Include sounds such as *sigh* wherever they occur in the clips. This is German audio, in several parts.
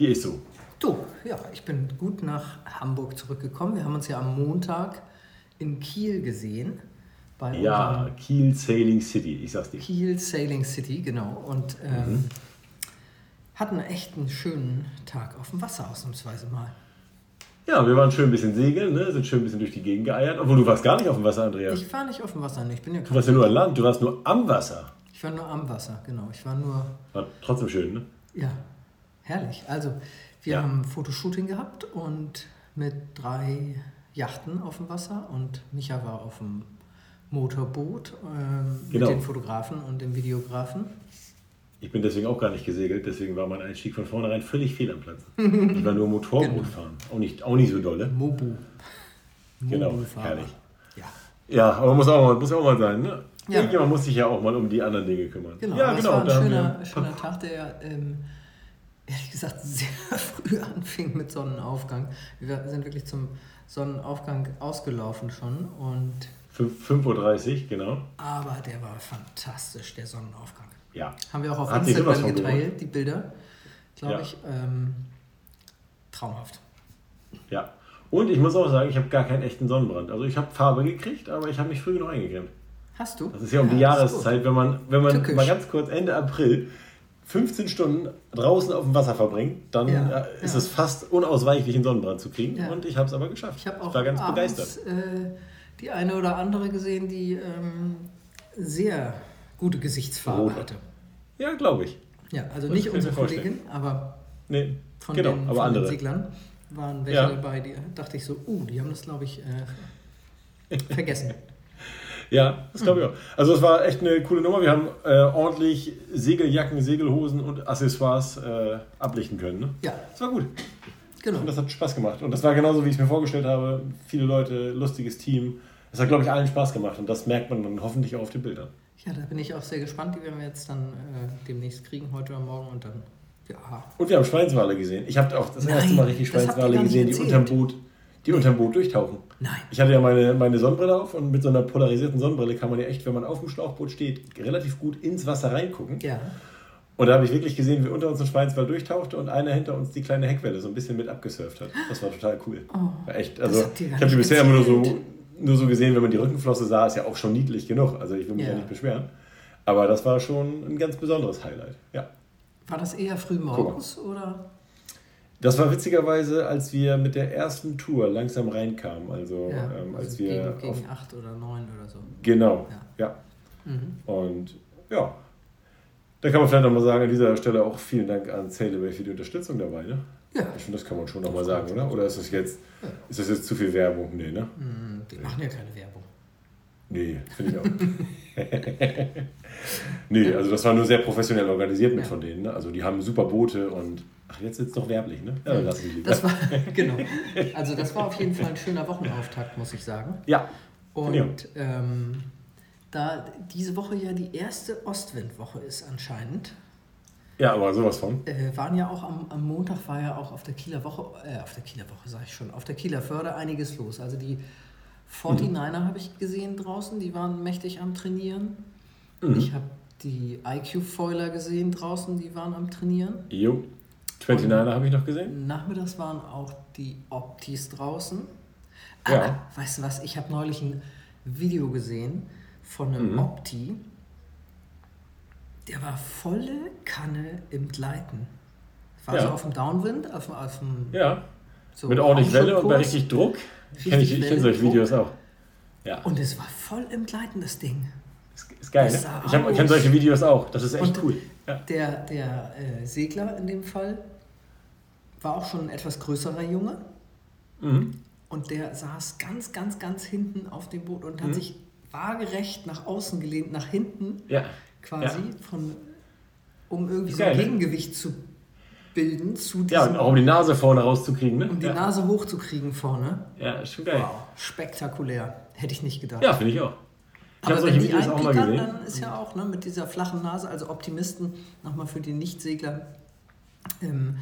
wie ist so? du, ja, ich bin gut nach Hamburg zurückgekommen. Wir haben uns ja am Montag in Kiel gesehen. Bei Ja, Kiel Sailing City, ich sag's dir. Kiel Sailing City, genau. Und ähm, Mhm. hatten echt einen schönen Tag auf dem Wasser ausnahmsweise mal. Ja, wir waren schön ein bisschen segeln, ne? sind schön ein bisschen durch die Gegend geeiert. Obwohl du warst gar nicht auf dem Wasser, Andrea. Ich war nicht auf dem Wasser, ne, ich bin ja Du warst ja nur an Land, du warst nur am Wasser. Ich war nur am Wasser, genau. Ich war nur, War trotzdem schön, ne? ja, herrlich. Also, wir Ja. haben Fotoshooting gehabt und mit drei Yachten auf dem Wasser und Micha war auf dem Motorboot ähm, Genau. mit den Fotografen und dem Videografen. Ich bin deswegen auch gar nicht gesegelt, deswegen war mein Einstieg von vornherein völlig fehl am Platz. *laughs* Ich war nur Motorboot Genau. fahren. Auch nicht, auch nicht so dolle. Mobu. Genau, Mobu-Fahrer. herrlich. Ja, Ja, aber muss auch mal, muss auch mal sein, ne? Ja. Irgendjemand muss sich ja auch mal um die anderen Dinge kümmern. genau. Ja, genau. Es war ein schöner, schöner Tag, der ähm, ehrlich gesagt *laughs* sehr früh anfing mit Sonnenaufgang. Wir sind wirklich zum Sonnenaufgang ausgelaufen schon und Fünf- 5.30 Uhr, genau. aber der war fantastisch, der Sonnenaufgang. Ja. Haben wir auch auf Hat Instagram geteilt, die Bilder, glaube Ja. ich. Ähm, traumhaft. Ja. Und ich muss auch sagen, ich habe gar keinen echten Sonnenbrand. Also ich habe Farbe gekriegt, aber ich habe mich früh genug eingecremt. Hast du? Das ist ja um die das ist Jahreszeit, wenn man, wenn man Tückisch. mal ganz kurz Ende April 15 Stunden draußen auf dem Wasser verbringt, dann Ja, äh, ist ja. es fast unausweichlich, einen Sonnenbrand zu kriegen. Ja. Und ich habe es aber geschafft. Ich habe auch war ganz abends, begeistert. Äh, die eine oder andere gesehen, die ähm, sehr gute Gesichtsfarbe Rot. hatte. Ja, glaube ich. Ja, also Das nicht ich unsere. Kollegin, aber Nee, von, genau, den, aber von andere. den Seglern waren welche dabei, die dachte ich so, uh, die haben das, glaube ich, äh, vergessen. *laughs* Ja, das glaube ich auch. Also es war echt eine coole Nummer. Wir haben äh, ordentlich Segeljacken, Segelhosen und Accessoires äh, ablichten können. Ne? Ja, Das war gut. genau. Und das hat Spaß gemacht. Und das war genauso, wie ich es mir vorgestellt habe. Viele Leute, lustiges Team. Es hat, glaube ich, allen Spaß gemacht. Und das merkt man dann hoffentlich auch auf den Bildern. Ja, da bin ich auch sehr gespannt. Die werden wir jetzt dann äh, demnächst kriegen, heute oder morgen. Und dann, ja. Und wir haben Schweinswale gesehen. Ich habe auch das Nein, erste Mal richtig Schweinswale gesehen, die unterm Boot, die unterm Boot durchtauchen. Nein. Ich hatte ja meine, meine Sonnenbrille auf und mit so einer polarisierten Sonnenbrille kann man ja echt, wenn man auf dem Schlauchboot steht, relativ gut ins Wasser reingucken. Ja. Und da habe ich wirklich gesehen, wie unter uns ein Schweinswal durchtauchte und einer hinter uns die kleine Heckwelle so ein bisschen mit abgesurft hat. Das war total cool. War echt, also ich habe die bisher immer nur so, nur so gesehen, wenn man die Rückenflosse sah, ist ja auch schon niedlich genug. Also ich will mich ja, Ja. nicht beschweren. Aber das war schon ein ganz besonderes Highlight. Ja. War das eher früh morgens oder? Das war witzigerweise, als wir mit der ersten Tour langsam reinkamen. Also, Ja, ähm, als also wir gegen, auf, gegen acht oder neun oder so. Genau, Ja. ja. Mhm. Und ja, da kann man vielleicht nochmal sagen, an dieser Stelle auch vielen Dank an Sailaway für die Unterstützung dabei. Ne? Ja. Ich finde, das kann man schon nochmal sagen, oder? Oder ist das jetzt, ist das jetzt zu viel Werbung? Nee, ne? Mhm, Die machen ja keine Werbung. Nee, finde ich auch. *laughs* nee, also das war nur sehr professionell organisiert mit Ja. von denen. Ne? Also die haben super Boote und ach, jetzt ist es doch werblich, ne? Ja, lassen wir lieber. Das war, *laughs* genau. Also das war auf jeden Fall ein schöner Wochenauftakt, muss ich sagen. ja, Und Ja. ähm, da diese Woche ja die erste Ostwindwoche ist anscheinend, ja, aber sowas von. äh, waren ja auch am, am Montag war ja auch auf der Kieler Woche, äh, auf der Kieler Woche sage ich schon, auf der Kieler Förde einiges los. Also die 49er habe ich gesehen draußen, die waren mächtig am Trainieren. Ich habe die IQ-Foiler gesehen draußen, die waren am Trainieren. Jo, 29er habe ich noch gesehen. Nachmittags waren auch die Optis draußen. Ja. Ah, weißt du was? Ich habe neulich ein Video gesehen von einem Mhm. Opti. Der war volle Kanne im Gleiten. War Ja. so auf dem Downwind, auf, dem- auf dem Ja, so mit ordentlich Welle und bei richtig Druck. Richtig Kenn ich ich kenne Welle, solche Druck. Videos auch. Ja, Und es war voll im Gleiten, das Ding. ist, ist geil. Ne? Ich, kenne solche Videos auch. Das ist echt Und cool. Ja. Der, der äh, Segler in dem Fall war auch schon ein etwas größerer Junge. Mhm. Und der saß ganz, ganz, ganz hinten auf dem Boot und hat Mhm. sich waagerecht nach außen gelehnt, nach hinten Ja. quasi, von, um irgendwie so ein? Gegengewicht zu bilden zu Ja, und auch um die Nase vorne rauszukriegen, ne? um die ja. Nase hochzukriegen vorne. ja, ist schon geil. Wow, spektakulär. Hätte ich nicht gedacht. Ja, finde ich auch. Ich Aber habe wenn die Videos auch mal einpickern, gesehen. dann ist ja auch ne, mit dieser flachen Nase, also Optimisten, nochmal für die Nichtsegler, ähm,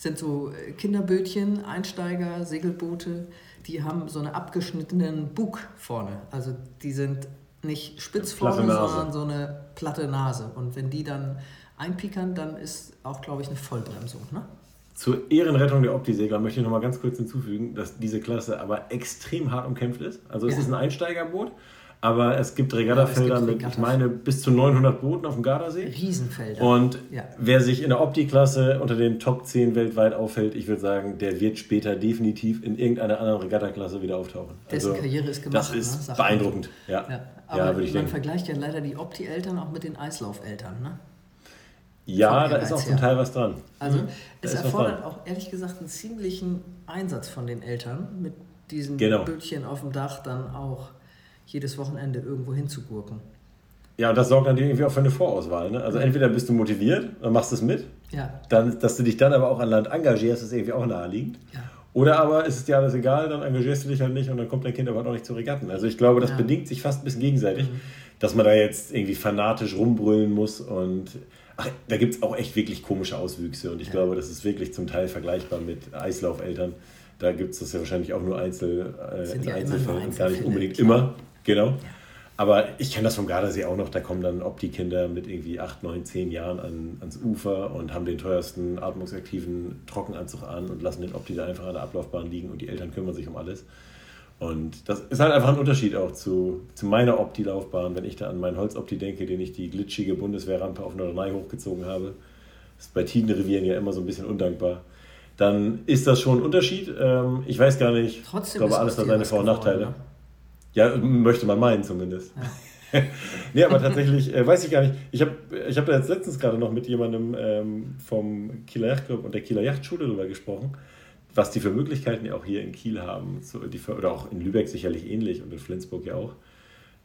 sind so äh, Kinderbötchen, Einsteiger, Segelboote, die haben so einen abgeschnittenen Bug vorne. Also die sind nicht spitz vorne, sondern so eine platte Nase. Und wenn die dann einpickern, dann ist auch, glaube ich, eine Vollbremsung. Ne? Zur Ehrenrettung der Opti-Segler möchte ich noch mal ganz kurz hinzufügen, dass diese Klasse aber extrem hart umkämpft ist. Also es Ja. ist ein Einsteigerboot, aber es gibt Regattafelder Ja, mit, ich meine, bis zu 900 Booten auf dem Gardasee. Riesenfelder. Und Ja. wer sich in der Opti-Klasse unter den Top 10 weltweit auffällt, ich würde sagen, der wird später definitiv in irgendeiner anderen Regattaklasse wieder auftauchen. Dessen Karriere ist gemacht, Das ist ne, sagt man. beeindruckend. Ja, ja, aber man denken. vergleicht ja leider die Opti-Eltern auch mit den Eislaufeltern. Ne? Ja, da ist auch zum. Teil was dran. Also Mhm. Es ist erfordert auch ehrlich gesagt einen ziemlichen Einsatz von den Eltern, mit diesen Genau. Bötchen auf dem Dach dann auch jedes Wochenende irgendwo hinzugurken. Ja, und das sorgt dann irgendwie auch für eine Vorauswahl. Ne? Also entweder bist du motiviert, dann machst es mit, Ja, dann, dass du dich dann aber auch an Land engagierst, ist irgendwie auch naheliegend. ja. Oder aber ist es dir alles egal, dann engagierst du dich halt nicht und dann kommt dein Kind aber auch nicht zu Regatten. Also ich glaube, das Ja. bedingt sich fast ein bisschen gegenseitig, dass man da jetzt irgendwie fanatisch rumbrüllen muss und ach, da gibt es auch echt wirklich komische Auswüchse und ich glaube, das ist wirklich zum Teil vergleichbar mit Eislaufeltern. Da gibt es das ja wahrscheinlich auch nur Einzel, äh, in Einzelfällen und gar nicht unbedingt klar. immer. Genau. Aber ich kenne das vom Gardasee auch noch, da kommen dann Opti-Kinder mit irgendwie 8, 9, 10 Jahren an, ans Ufer und haben den teuersten atmungsaktiven Trockenanzug an und lassen den Opti da einfach an der Ablaufbahn liegen und die Eltern kümmern sich um alles. Und das ist halt einfach ein Unterschied auch zu, zu meiner Opti-Laufbahn, wenn ich da an meinen Holzopti denke, den ich die glitschige Bundeswehrrampe auf Norderney hochgezogen habe. Das ist bei Tidenrevieren ja immer so ein bisschen undankbar. Dann ist das schon ein Unterschied. Ähm, ich weiß gar nicht, Trotzdem ich glaube, alles hat seine Vor- und geworden, Nachteile. ne? Ja, möchte man meinen zumindest. *laughs* nee, aber tatsächlich äh, weiß ich gar nicht. Ich habe ich hab da jetzt letztens gerade noch mit jemandem ähm, vom Kieler Yachtclub und der Kieler Yachtschule darüber gesprochen, was die für Möglichkeiten ja auch hier in Kiel haben, so, die, oder auch in Lübeck sicherlich ähnlich und in Flensburg ja auch.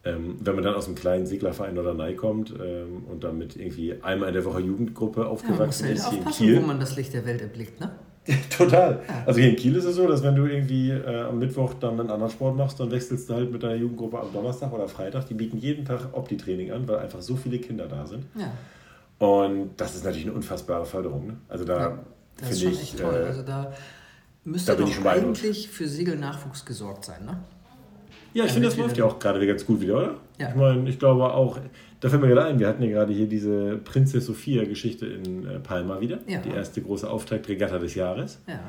Ähm, wenn man dann aus einem kleinen Seglerverein oder Nei kommt ähm, und dann mit irgendwie einmal in der Woche Jugendgruppe Ja, man muss aufgewachsen halt ist hier in Kiel. wo man das Licht der Welt erblickt. Ne? *laughs* Total. Also hier in Kiel ist es so, dass wenn du irgendwie äh, am Mittwoch dann einen anderen Sport machst, dann wechselst du halt mit deiner Jugendgruppe am Donnerstag oder Freitag. Die bieten jeden Tag Opti-Training an, weil einfach so viele Kinder da sind. Ja, Und das ist natürlich eine unfassbare Förderung. Ne? Also da das ist finde schon ich, echt toll. äh, also da müsste da doch eigentlich für Segelnachwuchs gesorgt sein. Ne? ja, ich finde, das läuft ja auch gerade ganz gut wieder, oder? Ja. Ich meine, ich glaube auch, da fällt mir gerade ein, wir hatten ja gerade hier diese Prinzess Sophia-Geschichte in äh, Palma wieder. Ja. Die erste große Auftaktregatta des Jahres. Ja.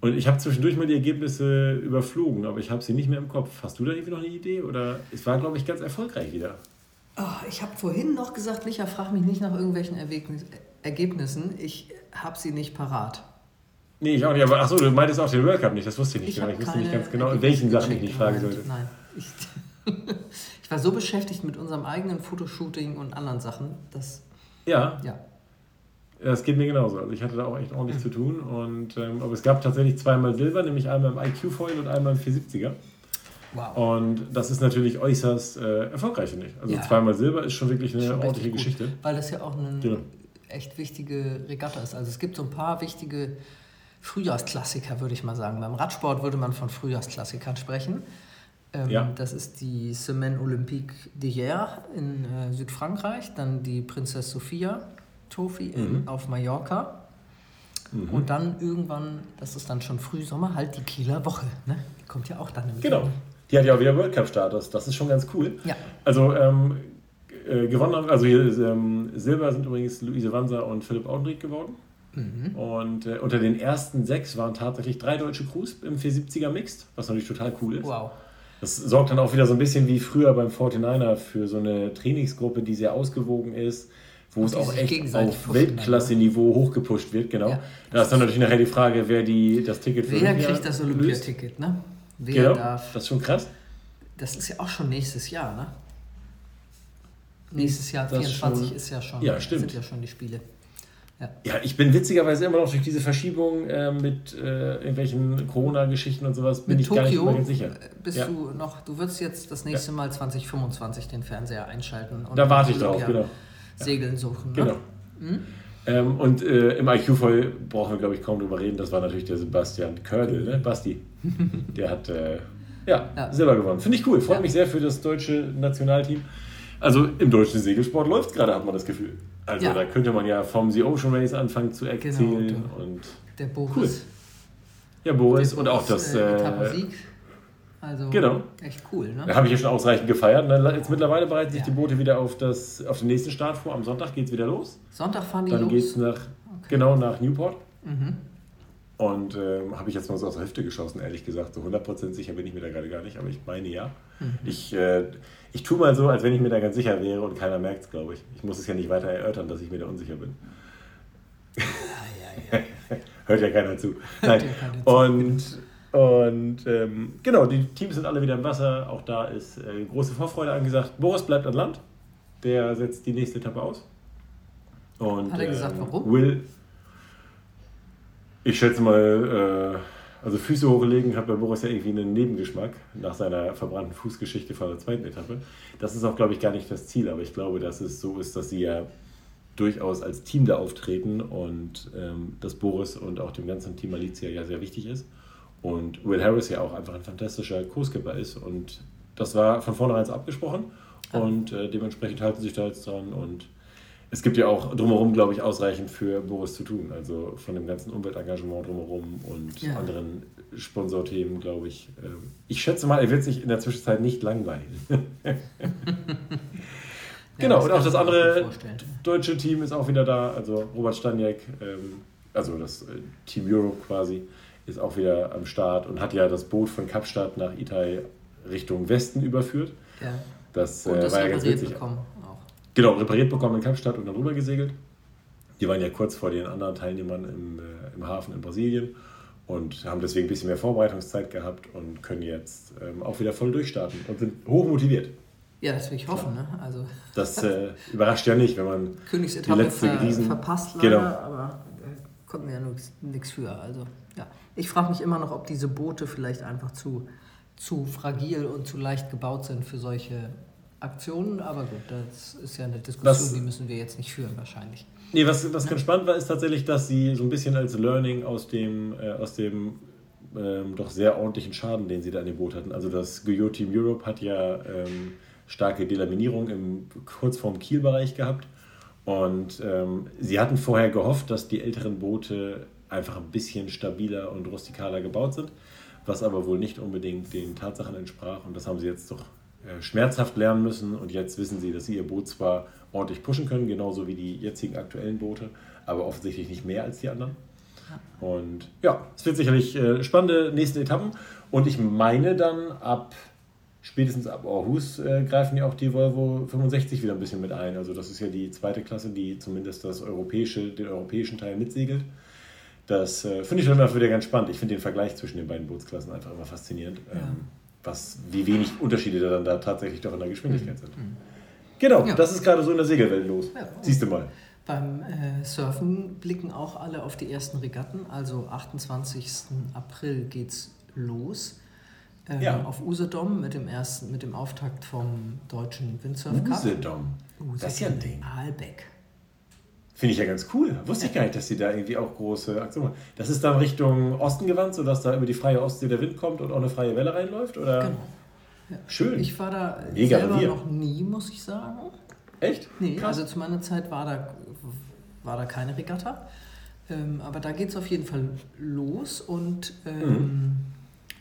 Und ich habe zwischendurch mal die Ergebnisse überflogen, aber ich habe sie nicht mehr im Kopf. Hast du da irgendwie noch eine Idee? Oder es war, glaube ich, ganz erfolgreich wieder. Oh, ich habe vorhin noch gesagt, Micha, frag mich nicht nach irgendwelchen Erwegnis- Ergebnissen. Ich habe sie nicht parat. Nee, ich auch nicht. Aber achso, du meintest auch den World Cup nicht. Das wusste ich nicht. genau. hab Ich wusste nicht ganz genau, in welchen Sachen ich nicht fragen sollte. Nein. Ich, *laughs* ich war so beschäftigt mit unserem eigenen Fotoshooting und anderen Sachen, dass, Ja, ja. das geht mir genauso. Also ich hatte da auch echt ordentlich zu tun. Und, ähm, aber es gab tatsächlich zweimal Silber, nämlich einmal im IQ-Foil und einmal im 470er. Wow. Und das ist natürlich äußerst äh, erfolgreich, finde ich. Also Ja. zweimal Silber ist schon wirklich eine Schon ordentliche gut, Geschichte. Weil das ja auch eine Genau. echt wichtige Regatta ist. Also es gibt so ein paar wichtige Frühjahrsklassiker, würde ich mal sagen. Beim Radsport würde man von Frühjahrsklassikern sprechen. Ähm, Ja. Das ist die Semaine Olympique d'hier in äh, Südfrankreich, dann die Prinzess Sophia Trophy in, Mhm. auf Mallorca. Und dann irgendwann, das ist dann schon Frühsommer, halt die Kieler Woche. Ne? Die kommt ja auch dann im Genau. Die hat ja auch wieder World Cup-Status. Das ist schon ganz cool. Ja. Also ähm, äh, gewonnen haben, also hier ähm, Silber sind übrigens Luise Wanser und Philipp Audenried geworden. Mhm. Und äh, unter den ersten sechs waren tatsächlich drei deutsche Crews im 470er Mixed, was natürlich total cool ist. Wow. Das sorgt dann auch wieder so ein bisschen wie früher beim 49er für so eine Trainingsgruppe, die sehr ausgewogen ist, wo es auch echt auf pushen Weltklasse-Niveau hochgepusht wird, genau. Ja. Da ist dann natürlich nachher die Frage, wer die, das Ticket für Wer Olympia kriegt das. Olympiaticket? Ne? Wer Genau, darf das ist schon krass. Das ist ja auch schon nächstes Jahr, ne? Nächstes Jahr, Das 24 schon- ist ja schon, Ja, stimmt. sind ja schon die Spiele. Ja, ich bin witzigerweise immer noch durch diese Verschiebung äh, mit äh, irgendwelchen Corona-Geschichten und sowas, bin Mit ich gar nicht Tokio immer ganz sicher. bist Ja. du noch, du wirst jetzt das nächste Mal 2025 den Fernseher einschalten und Da warte ich drauf, genau. Segeln suchen. Ne? Genau. Ähm, und äh, im IQ-Voll brauchen wir, glaube ich, kaum drüber reden. Das war natürlich der Sebastian Kördel, ne? Basti. *laughs* Der hat äh, ja, ja, Silber gewonnen. Finde ich cool. Freut ja. mich sehr für das deutsche Nationalteam. Also im deutschen Segelsport läuft es gerade, hat man das Gefühl. Also ja. da könnte man ja vom The Ocean Race anfangen zu genau, erzählen. Genau, und der Boris. Cool. Ja, Boris und auch das. Äh, äh also genau. echt cool. Ne? Da habe ich ja schon ausreichend gefeiert. Ne? Jetzt mittlerweile bereiten sich ja. die Boote wieder auf, das, auf den nächsten Start vor. Am Sonntag geht es wieder los. Sonntag fahren die? Dann geht es nach, okay. genau, nach Newport. Mhm. Und ähm, habe ich jetzt mal so aus der Hüfte geschossen, ehrlich gesagt. So 100% sicher bin ich mir da gerade gar nicht, aber ich meine ja. Mhm. Ich, äh, ich tue mal so, als wenn ich mir da ganz sicher wäre und keiner merkt es, glaube ich. Ich muss es ja nicht weiter erörtern, dass ich mir da unsicher bin. Ja, ja, ja. Hört ja keiner zu. Nein. Und, und ähm, genau, die Teams sind alle wieder im Wasser. Auch da ist äh, große Vorfreude angesagt. Boris bleibt an Land. Der setzt die nächste Etappe aus. Und, Hat er gesagt, ähm, warum? Will ich schätze mal, äh, also Füße hochlegen hat bei Boris ja irgendwie einen Nebengeschmack nach seiner verbrannten Fußgeschichte von der zweiten Etappe. Das ist auch, glaube ich, gar nicht das Ziel, aber ich glaube, dass es so ist, dass sie ja durchaus als Team da auftreten und ähm, dass Boris und auch dem ganzen Team Malizia ja sehr wichtig ist. Und Will Harris ja auch einfach ein fantastischer Co-Skipper ist. Und das war von vornherein abgesprochen. Und äh, dementsprechend halten sie sich da jetzt dran und es gibt ja auch drumherum, glaube ich, ausreichend für Boris zu tun. Also von dem ganzen Umweltengagement drumherum und ja. anderen Sponsorthemen, glaube ich. Ähm, ich schätze mal, er wird sich in der Zwischenzeit nicht langweilen. *laughs* genau, ja, und auch das andere deutsche Team ist auch wieder da. Also Robert Staniek, ähm, also das äh, Team Europe quasi, ist auch wieder am Start und hat ja das Boot von Kapstadt nach Itai Richtung Westen überführt. Ja. Das, und äh, das war ja ganz witzig. Bekommen. Genau, repariert bekommen in Kapstadt und dann rüber gesegelt. Die waren ja kurz vor den anderen Teilnehmern im, äh, im Hafen in Brasilien und haben deswegen ein bisschen mehr Vorbereitungszeit gehabt und können jetzt ähm, auch wieder voll durchstarten und sind hoch motiviert. Ja, das will ich hoffen. Ne? Also das äh, überrascht ja nicht, wenn man *laughs* die letzte ver Riesen... verpasst leider, genau. aber äh, konnten wir ja nichts für. Also ja, ich frage mich immer noch, ob diese Boote vielleicht einfach zu, zu fragil und zu leicht gebaut sind für solche Aktionen, aber gut, das ist ja eine Diskussion, was, die müssen wir jetzt nicht führen wahrscheinlich. Nee, was, was ganz spannend war, ist tatsächlich, dass sie so ein bisschen als Learning aus dem, äh, aus dem ähm, doch sehr ordentlichen Schaden, den sie da in dem Boot hatten. Also das Guyot Team Europe hat ja ähm, starke Delaminierung im, kurz vorm Kielbereich gehabt. Und ähm, sie hatten vorher gehofft, dass die älteren Boote einfach ein bisschen stabiler und rustikaler gebaut sind, was aber wohl nicht unbedingt den Tatsachen entsprach. Und das haben sie jetzt doch schmerzhaft lernen müssen und jetzt wissen sie, dass sie ihr Boot zwar ordentlich pushen können, genauso wie die jetzigen aktuellen Boote, aber offensichtlich nicht mehr als die anderen. Und ja, es wird sicherlich äh, spannende nächste Etappen und ich meine dann ab spätestens ab Aarhus äh, greifen ja auch die Volvo 65 wieder ein bisschen mit ein. Also das ist ja die zweite Klasse, die zumindest das europäische, den europäischen Teil mitsegelt. Das äh, finde ich dann immer wieder ganz spannend. Ich finde den Vergleich zwischen den beiden Bootsklassen einfach immer faszinierend. Ja. Ähm, was, wie wenig Unterschiede dann da tatsächlich doch in der Geschwindigkeit mhm. sind. Mhm. Genau, ja. das ist gerade so in der Segelwelt los. Ja. Siehst du mal. Beim äh, Surfen blicken auch alle auf die ersten Regatten. Also 28. April geht's los. Ähm, ja. Auf Usedom mit dem ersten, mit dem Auftakt vom deutschen Windsurf Cup. Usedom. Usedom. Das ist ja ein Ding. Aalbeck. Finde ich ja ganz cool. Wusste ich gar nicht, dass sie da irgendwie auch große Aktionen machen. Das ist dann Richtung Osten gewandt, sodass da über die freie Ostsee der Wind kommt und auch eine freie Welle reinläuft? Oder? Genau. Ja. Schön. Ich war da Mega selber Revier. noch nie, muss ich sagen. Echt? Nee, Krass. also zu meiner Zeit war da, war da keine Regatta. Ähm, aber da geht es auf jeden Fall los und ähm, mhm.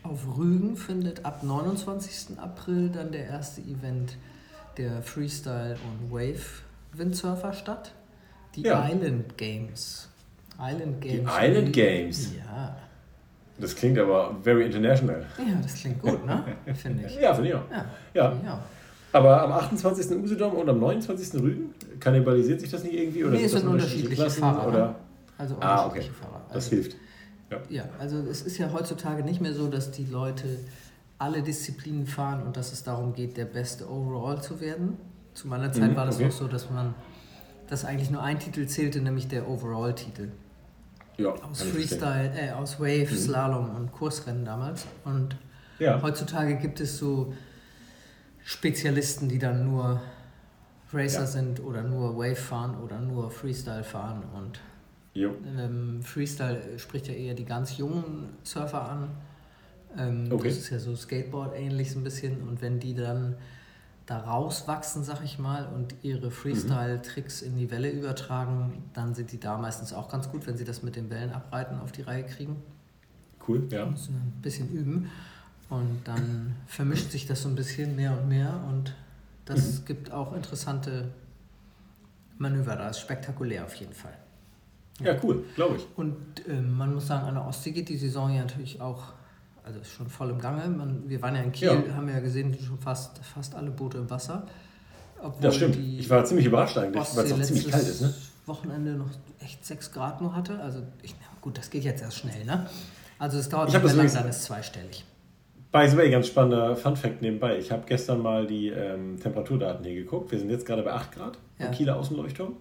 auf Rügen findet ab 29. April dann der erste Event der Freestyle und Wave Windsurfer statt. Die ja. Island Games. Island Games. Die Island Games? Ja. Das klingt aber very international. Ja, das klingt gut, ne? *laughs* Finde ich. Ja, finde ich auch. Ja. ja. ja. Aber am 28. Usedom und am 29. Rügen, kannibalisiert sich das nicht irgendwie? Oder nee, es sind unterschiedliche, unterschiedliche Fahrer. Oder? Also ah, okay. Fahrer. Also, das hilft. Ja. ja, also es ist ja heutzutage nicht mehr so, dass die Leute alle Disziplinen fahren und dass es darum geht, der beste Overall zu werden. Zu meiner Zeit mhm, war das okay. auch so, dass man dass eigentlich nur ein Titel zählte, nämlich der Overall-Titel. Ja, aus Freestyle, äh, aus Wave, mhm. Slalom und Kursrennen damals. Und ja. heutzutage gibt es so Spezialisten, die dann nur Racer ja. sind oder nur Wave fahren oder nur Freestyle fahren und ähm, Freestyle spricht ja eher die ganz jungen Surfer an. Ähm, okay. Das ist ja so Skateboard ähnlich so ein bisschen und wenn die dann da rauswachsen, sag ich mal, und ihre Freestyle-Tricks in die Welle übertragen, dann sind die da meistens auch ganz gut, wenn sie das mit den Wellen abreiten auf die Reihe kriegen. Cool, ja. Müssen ein bisschen üben. Und dann vermischt sich das so ein bisschen mehr und mehr und das mhm. gibt auch interessante Manöver. Das ist spektakulär auf jeden Fall. Ja, ja cool, glaube ich. Und äh, man muss sagen, an der Ostsee geht die Saison ja natürlich auch also ist schon voll im Gange. Man, wir waren ja in Kiel, ja. haben ja gesehen, schon fast, fast alle Boote im Wasser. Obwohl das stimmt. Ich war ziemlich überrascht eigentlich, weil es auch ziemlich kalt ist. Ne? Wochenende noch echt 6 Grad nur hatte. Also ich, gut, das geht jetzt erst schnell, ne? Also es dauert nicht mehr lang, dann ist zweistellig. By the way, ganz spannender Fun Fact nebenbei. Ich habe gestern mal die ähm, Temperaturdaten hier geguckt. Wir sind jetzt gerade bei 8 Grad ja. im Kieler Außenleuchtturm.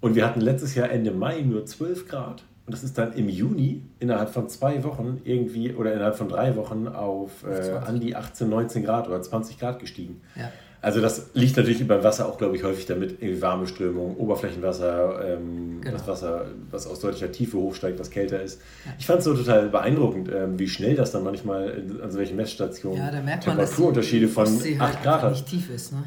Und wir hatten letztes Jahr Ende Mai nur 12 Grad. Und das ist dann im Juni innerhalb von zwei Wochen irgendwie oder innerhalb von drei Wochen auf äh, an die 18, 19 Grad oder 20 Grad gestiegen. Ja. Also das liegt natürlich über Wasser auch, glaube ich, häufig damit, irgendwie warme Strömung, Oberflächenwasser, ähm, genau. das Wasser, was aus deutlicher Tiefe hochsteigt, was kälter ist. Ja. Ich fand es so total beeindruckend, ähm, wie schnell das dann manchmal an solchen Messstationen ja, da merkt Temperaturunterschiede von 8 halt Grad hat. nicht tief ist, ne?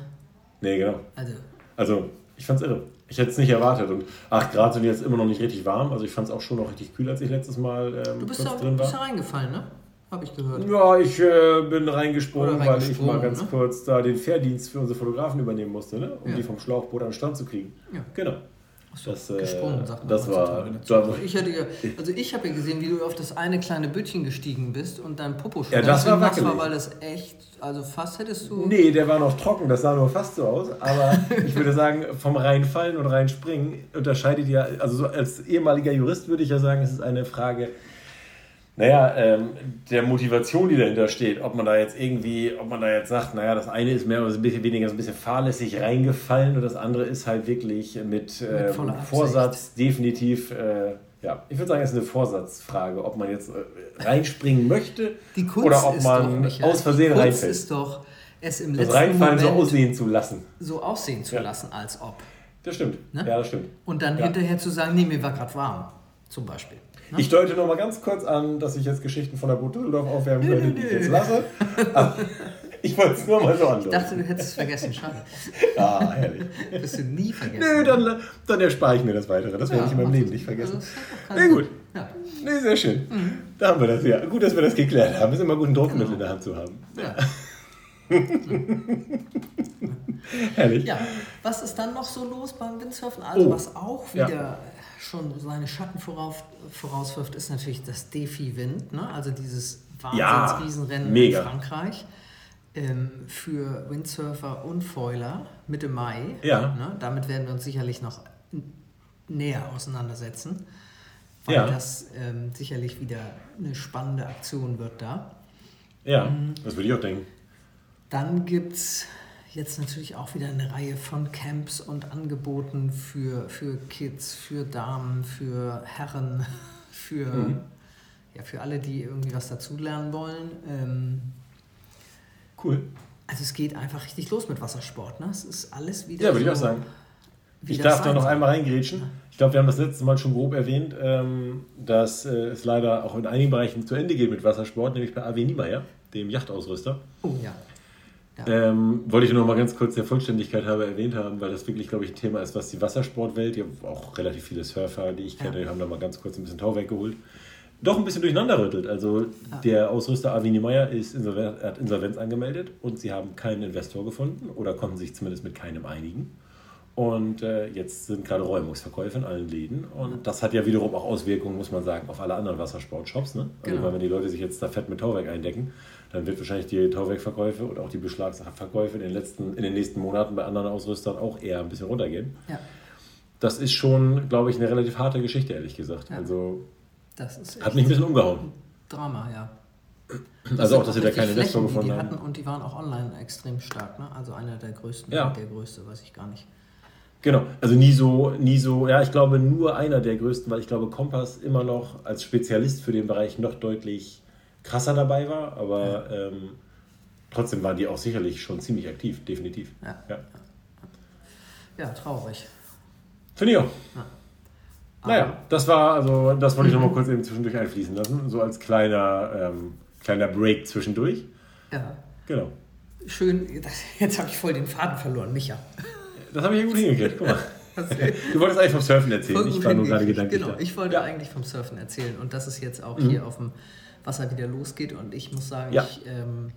Nee, genau. Also, also ich fand es irre. Ich hätte es nicht erwartet. Und 8 Grad sind jetzt immer noch nicht richtig warm. Also ich fand es auch schon noch richtig kühl, als ich letztes Mal ähm, du bist kurz da, drin war. Du bist da reingefallen, ne? Habe ich gehört. Ja, ich äh, bin reingesprungen, weil ich mal ganz ne? kurz da den Fährdienst für unsere Fotografen übernehmen musste, ne? um ja. die vom Schlauchboot an den Strand zu kriegen. Ja. Genau. So, das, äh, gesprungen, sagt man das war, da, ich hatte ja, *laughs* also ich habe ja gesehen, wie du auf das eine kleine Bötchen gestiegen bist und dein Popo schon ja, das war wackelig. war, weil das echt, also fast hättest du... Nee, der war noch trocken, das sah nur fast so aus, aber *laughs* ich würde sagen, vom reinfallen und reinspringen unterscheidet ja, also so als ehemaliger Jurist würde ich ja sagen, es ist eine Frage naja, ähm, der Motivation, die dahinter steht, ob man da jetzt irgendwie, ob man da jetzt sagt, naja, das eine ist mehr oder ein bisschen weniger so ein bisschen fahrlässig reingefallen und das andere ist halt wirklich mit, äh, mit Vorsatz definitiv, äh, ja, ich würde sagen, es ist eine Vorsatzfrage, ob man jetzt äh, reinspringen möchte oder ob man doch, aus Versehen die reinfällt. ist doch, es im letzten das Reinfallen Moment so aussehen zu lassen. So aussehen zu ja. lassen, als ob. Das stimmt. Ne? Ja, das stimmt. Und dann ja. hinterher zu sagen, nee, mir war gerade warm, zum Beispiel. Ne? Ich deute noch mal ganz kurz an, dass ich jetzt Geschichten von der Burg Düsseldorf aufwärmen könnte, die ich jetzt lasse. *laughs* ich wollte es nur mal so andeuten. Ich dachte, du hättest es vergessen. Schade. Ah, herrlich. Wirst du nie vergessen. Nö, dann, dann erspare ich mir das Weitere. Das werde ja, ich in meinem Leben nicht vergessen. Na nee, gut. Ja. Nee, sehr schön. Mhm. Da haben wir das ja. Gut, dass wir das geklärt haben. Es ist immer gut, ein Druckmittel genau. in der Hand zu haben. Ja. *laughs* *laughs* Herrlich. Ja, was ist dann noch so los beim Windsurfen? Also, oh. was auch wieder ja schon seine Schatten voraus, vorauswirft, ist natürlich das Defi-Wind, ne? also dieses Wahnsinnsriesenrennen ja, in Frankreich ähm, für Windsurfer und Foiler Mitte Mai. Ja. Ne? Damit werden wir uns sicherlich noch näher auseinandersetzen, weil ja. das ähm, sicherlich wieder eine spannende Aktion wird da. Ja, mhm. das würde ich auch denken. Dann gibt es jetzt natürlich auch wieder eine Reihe von Camps und Angeboten für, für Kids, für Damen, für Herren, *laughs* für, mhm. ja, für alle, die irgendwie was dazulernen wollen. Ähm, cool. Also es geht einfach richtig los mit Wassersport. Ne? Es ist alles wieder. Ja, würde so, ich auch sagen. Ich darf da noch einmal reingrätschen. Ich glaube, wir haben das letzte Mal schon grob erwähnt, ähm, dass äh, es leider auch in einigen Bereichen zu Ende geht mit Wassersport, nämlich bei AW Niemeyer, dem Yachtausrüster. Oh ja. Ähm, wollte ich nur noch mal ganz kurz der Vollständigkeit halber erwähnt haben, weil das wirklich, glaube ich, ein Thema ist, was die Wassersportwelt, ja auch relativ viele Surfer, die ich kenne, ja. haben da mal ganz kurz ein bisschen Tau weggeholt, doch ein bisschen durcheinander rüttelt. Also ah. der Ausrüster Avini Meyer ist Insolvenz, hat Insolvenz angemeldet und sie haben keinen Investor gefunden oder konnten sich zumindest mit keinem einigen. Und äh, jetzt sind gerade Räumungsverkäufe in allen Läden. Und das hat ja wiederum auch Auswirkungen, muss man sagen, auf alle anderen Wassersportshops. Ne? Also, genau. wenn die Leute sich jetzt da fett mit Tauwerk eindecken, dann wird wahrscheinlich die Tauwerkverkäufe und auch die Beschlagsverkäufe in den, letzten, in den nächsten Monaten bei anderen Ausrüstern auch eher ein bisschen runtergehen. Ja. Das ist schon, glaube ich, eine relativ harte Geschichte, ehrlich gesagt. Ja. Also hat mich ein bisschen umgehauen. Drama, ja. Das also auch, dass sie da keine Investor gefunden haben. Und die waren auch online extrem stark. Ne? Also einer der größten, ja. der größte, weiß ich gar nicht. Genau, also nie so, nie so, ja, ich glaube nur einer der größten, weil ich glaube, Kompass immer noch als Spezialist für den Bereich noch deutlich krasser dabei war, aber ja. ähm, trotzdem waren die auch sicherlich schon ziemlich aktiv, definitiv. Ja. ja. Ja, traurig. Finde ich auch. Ja. Naja, das war, also, das wollte ich noch mal kurz eben zwischendurch einfließen lassen, so als kleiner, ähm, kleiner Break zwischendurch. Ja. Genau. Schön, jetzt habe ich voll den Faden verloren, Micha. Das habe ich ja gut hingekriegt, guck mal. Du wolltest eigentlich vom Surfen erzählen, ich war nur gerade gedanklich. Genau, ich wollte ja. eigentlich vom Surfen erzählen und dass es jetzt auch mhm. hier auf dem Wasser wieder losgeht und ich muss sagen, ja. ich ähm,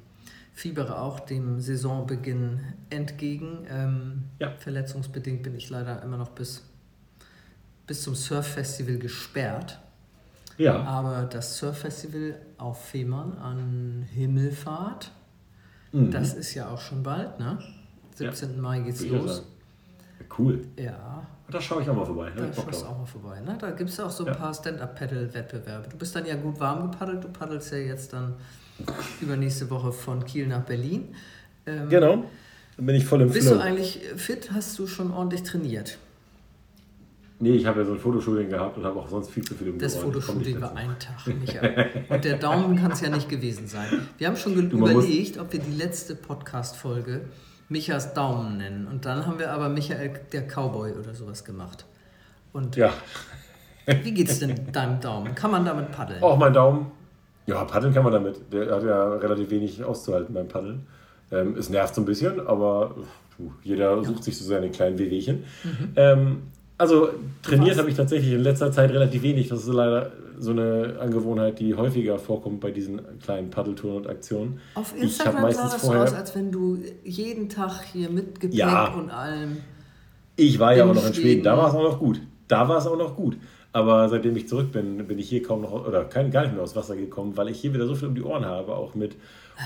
fiebere auch dem Saisonbeginn entgegen. Ähm, ja. Verletzungsbedingt bin ich leider immer noch bis, bis zum Surffestival gesperrt. Ja. Aber das Surffestival auf Fehmarn an Himmelfahrt, mhm. das ist ja auch schon bald, ne? 17. Mai geht's los. Cool. Ja. Da schaue ich auch mal vorbei. Ne? Da schaust du auch mal vorbei. Ne? Da gibt es auch so ein ja. paar Stand-Up-Paddle-Wettbewerbe. Du bist dann ja gut warm gepaddelt. Du paddelst ja jetzt dann übernächste Woche von Kiel nach Berlin. Ähm, genau. Dann bin ich voll im Bist Flow. du eigentlich fit? Hast du schon ordentlich trainiert? Nee, ich habe ja so ein Fotoshooting gehabt und habe auch sonst viel zu viel im Das Fotoshooting war ein Tag, *laughs* Michael. Und der Daumen kann es ja nicht gewesen sein. Wir haben schon du, überlegt, ob wir die letzte Podcast-Folge Michas Daumen nennen. Und dann haben wir aber Michael der Cowboy oder sowas gemacht. Und ja. wie geht's denn deinem Daumen? Kann man damit paddeln? Auch mein Daumen. Ja, paddeln kann man damit. Der hat ja relativ wenig auszuhalten beim Paddeln. Ähm, es nervt so ein bisschen, aber puh, jeder ja. sucht sich so seine kleinen Wehwehchen. Mhm. Ähm, also trainiert habe ich tatsächlich in letzter Zeit relativ wenig. Das ist leider so eine Angewohnheit, die häufiger vorkommt bei diesen kleinen Paddeltouren und Aktionen. Auf Instagram sah das vorher, aus, als wenn du jeden Tag hier mit Gepäck ja, und allem. Ich war ja auch noch in Schweden, da war es auch noch gut. Da war es auch noch gut. Aber seitdem ich zurück bin, bin ich hier kaum noch, oder gar nicht mehr aufs Wasser gekommen, weil ich hier wieder so viel um die Ohren habe, auch mit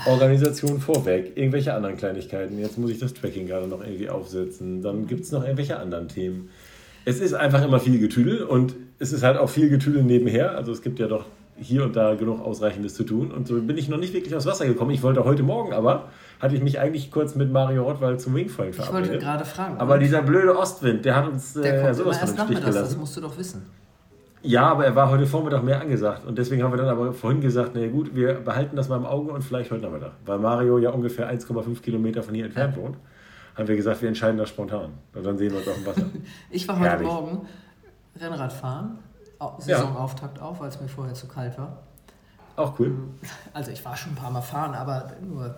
Organisation vorweg, irgendwelche anderen Kleinigkeiten. Jetzt muss ich das Tracking gerade noch irgendwie aufsetzen. Dann gibt es noch irgendwelche anderen Themen. Es ist einfach immer viel Getüdel und es ist halt auch viel Getüdel nebenher. Also es gibt ja doch hier und da genug Ausreichendes zu tun. Und so bin ich noch nicht wirklich aufs Wasser gekommen. Ich wollte heute Morgen aber, hatte ich mich eigentlich kurz mit Mario Rottwald zum Wingfoiling verabredet. Ich wollte gerade fragen. Aber dieser blöde Ostwind, der hat uns der äh, sowas von im Stich gelassen. Das musst du doch wissen. Ja, aber er war heute Vormittag mehr angesagt. Und deswegen haben wir dann aber vorhin gesagt, na gut, wir behalten das mal im Auge und vielleicht heute Nachmittag. Weil Mario ja ungefähr 1,5 Kilometer von hier entfernt ja. wohnt. Haben wir gesagt, wir entscheiden das spontan. Und dann sehen wir uns auf dem Wasser. *laughs* ich war heute Herrlich. Morgen Rennrad fahren Saisonauftakt ja. auf, weil es mir vorher zu kalt war. Auch cool. Also ich war schon ein paar Mal fahren, aber nur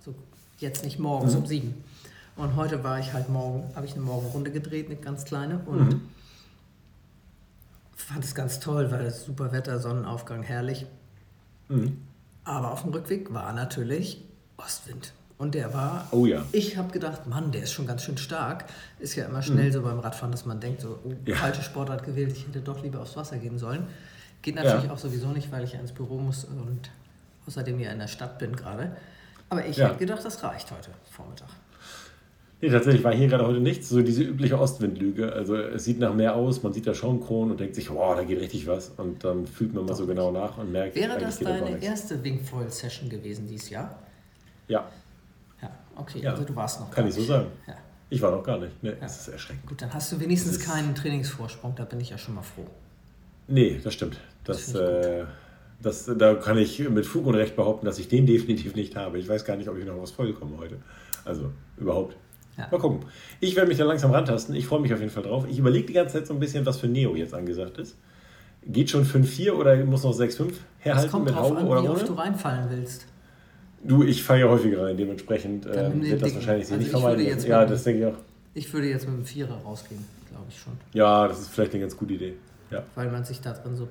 so jetzt nicht morgens mhm. um sieben. Und heute war ich halt morgen, habe ich eine Morgenrunde gedreht, eine ganz kleine und mhm. fand es ganz toll, weil es super Wetter, Sonnenaufgang, herrlich. Mhm. Aber auf dem Rückweg war natürlich Ostwind. Und der war, oh ja. ich habe gedacht, Mann, der ist schon ganz schön stark. Ist ja immer schnell mhm. so beim Radfahren, dass man denkt, so, oh, ja. falsche Sportart gewählt, ich hätte doch lieber aufs Wasser gehen sollen. Geht natürlich ja. auch sowieso nicht, weil ich ja ins Büro muss und außerdem ja in der Stadt bin gerade. Aber ich ja. hätte gedacht, das reicht heute Vormittag. Nee, tatsächlich war hier gerade heute nichts. So diese übliche Ostwindlüge. Also es sieht nach mehr aus, man sieht da Schaumkronen und denkt sich, wow, da geht richtig was. Und dann fühlt man mal so genau nach und merkt, Wäre das deine erste Wingfoil-Session gewesen dieses Jahr? Ja. Okay, ja. also du warst noch Kann ich so sagen. Ja. Ich war noch gar nicht. Nee, ja. Das ist erschreckend. Gut, dann hast du wenigstens keinen Trainingsvorsprung, da bin ich ja schon mal froh. Nee, das stimmt. Das, das, äh, das, da kann ich mit Fug und Recht behaupten, dass ich den definitiv nicht habe. Ich weiß gar nicht, ob ich noch was vollkomme heute. Also überhaupt. Ja. Mal gucken. Ich werde mich da langsam rantasten. Ich freue mich auf jeden Fall drauf. Ich überlege die ganze Zeit so ein bisschen, was für Neo jetzt angesagt ist. Geht schon 5-4 oder muss noch 6-5 herhalten das kommt mit Haube an, wie oft du reinfallen willst. Du, ich fahre ja häufiger rein, dementsprechend äh, wird das wahrscheinlich sich also nicht vermeiden. Ja, das denke ich auch. Ich würde jetzt mit dem Vierer rausgehen, glaube ich schon. Ja, das ist vielleicht eine ganz gute Idee. Ja. Weil man sich da drin so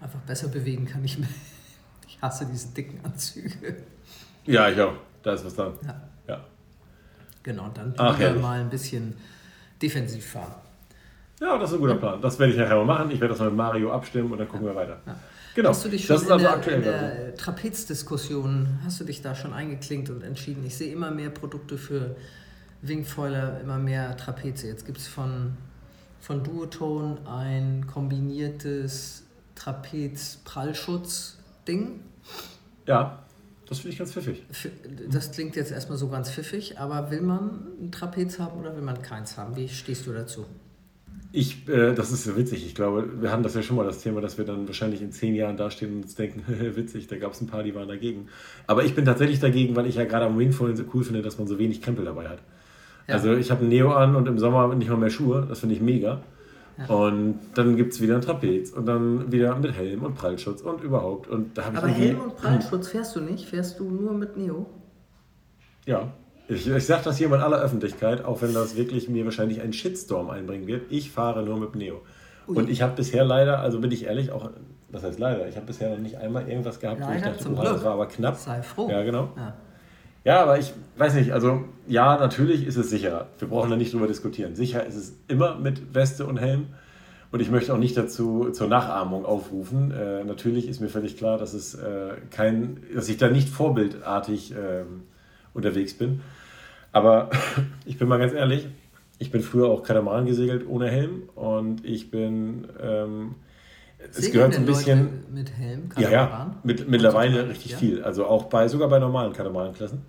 einfach besser bewegen kann. Ich, *laughs* ich hasse diese dicken Anzüge. Ja, ich auch. Da ist was dran. Ja. ja. Genau, dann Ach, wir mal ein bisschen defensiv fahren. Ja, das ist ein guter Plan. Das werde ich nachher mal machen. Ich werde das mal mit Mario abstimmen und dann gucken wir weiter. Ja. Genau. Hast du dich schon das ist also in der, aktuell in der Trapezdiskussion, hast du dich da schon eingeklinkt und entschieden? Ich sehe immer mehr Produkte für Wingfoiler, immer mehr Trapeze. Jetzt gibt es von, von Duotone ein kombiniertes Trapez-Prallschutz-Ding. Ja, das finde ich ganz pfiffig. Das klingt jetzt erstmal so ganz pfiffig, aber will man ein Trapez haben oder will man keins haben? Wie stehst du dazu? Ich, äh, das ist ja witzig. Ich glaube, wir hatten das ja schon mal das Thema, dass wir dann wahrscheinlich in zehn Jahren dastehen und uns denken, *laughs* witzig, da gab es ein paar, die waren dagegen. Aber ich bin tatsächlich dagegen, weil ich ja gerade am Wingfoilen so cool finde, dass man so wenig Krempel dabei hat. Ja. Also ich habe einen Neo an und im Sommer nicht mal mehr Schuhe. Das finde ich mega. Ja. Und dann gibt es wieder ein Trapez und dann wieder mit Helm und Prallschutz und überhaupt. Und da Aber Helm und Prallschutz fährst du nicht? Fährst du nur mit Neo? Ja. Ich, ich sage das hier in aller Öffentlichkeit, auch wenn das wirklich mir wahrscheinlich einen Shitstorm einbringen wird. Ich fahre nur mit Neo. Ui. Und ich habe bisher leider, also bin ich ehrlich, auch, was heißt leider, ich habe bisher noch nicht einmal irgendwas gehabt, leider, wo ich dachte, oh, das war aber knapp. Sei froh. Ja, genau. Ja. ja. aber ich weiß nicht, also ja, natürlich ist es sicher. Wir brauchen da nicht drüber diskutieren. Sicher ist es immer mit Weste und Helm. Und ich möchte auch nicht dazu zur Nachahmung aufrufen. Äh, natürlich ist mir völlig klar, dass es äh, kein, dass ich da nicht vorbildartig äh, unterwegs bin. Aber *laughs* ich bin mal ganz ehrlich, ich bin früher auch Katamaran gesegelt ohne Helm und ich bin. Ähm, es gehört so ein bisschen. Mit Helm? Katamaran? Ja, ja. Mit, mittlerweile richtig ja? viel. Also auch bei, sogar bei normalen Katamaranklassen.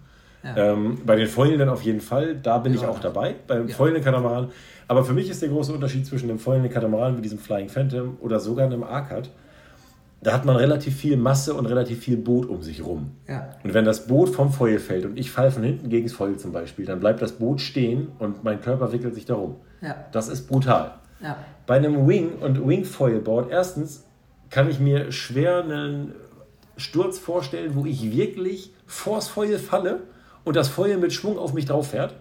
Ja. Ähm, bei den Foilenden auf jeden Fall, da bin ja, ich auch dabei. Beim ja. Foilenden Katamaran. Aber für mich ist der große Unterschied zwischen dem Foilenden Katamaran wie diesem Flying Phantom oder sogar einem Arcad da hat man relativ viel Masse und relativ viel Boot um sich rum. Ja. Und wenn das Boot vom Feuer fällt und ich falle von hinten gegen das Feuer zum Beispiel, dann bleibt das Boot stehen und mein Körper wickelt sich darum. Ja. Das ist brutal. Ja. Bei einem Wing und Wing Foilboard, erstens kann ich mir schwer einen Sturz vorstellen, wo ich wirklich vors Feuer falle und das Feuer mit Schwung auf mich drauf fährt.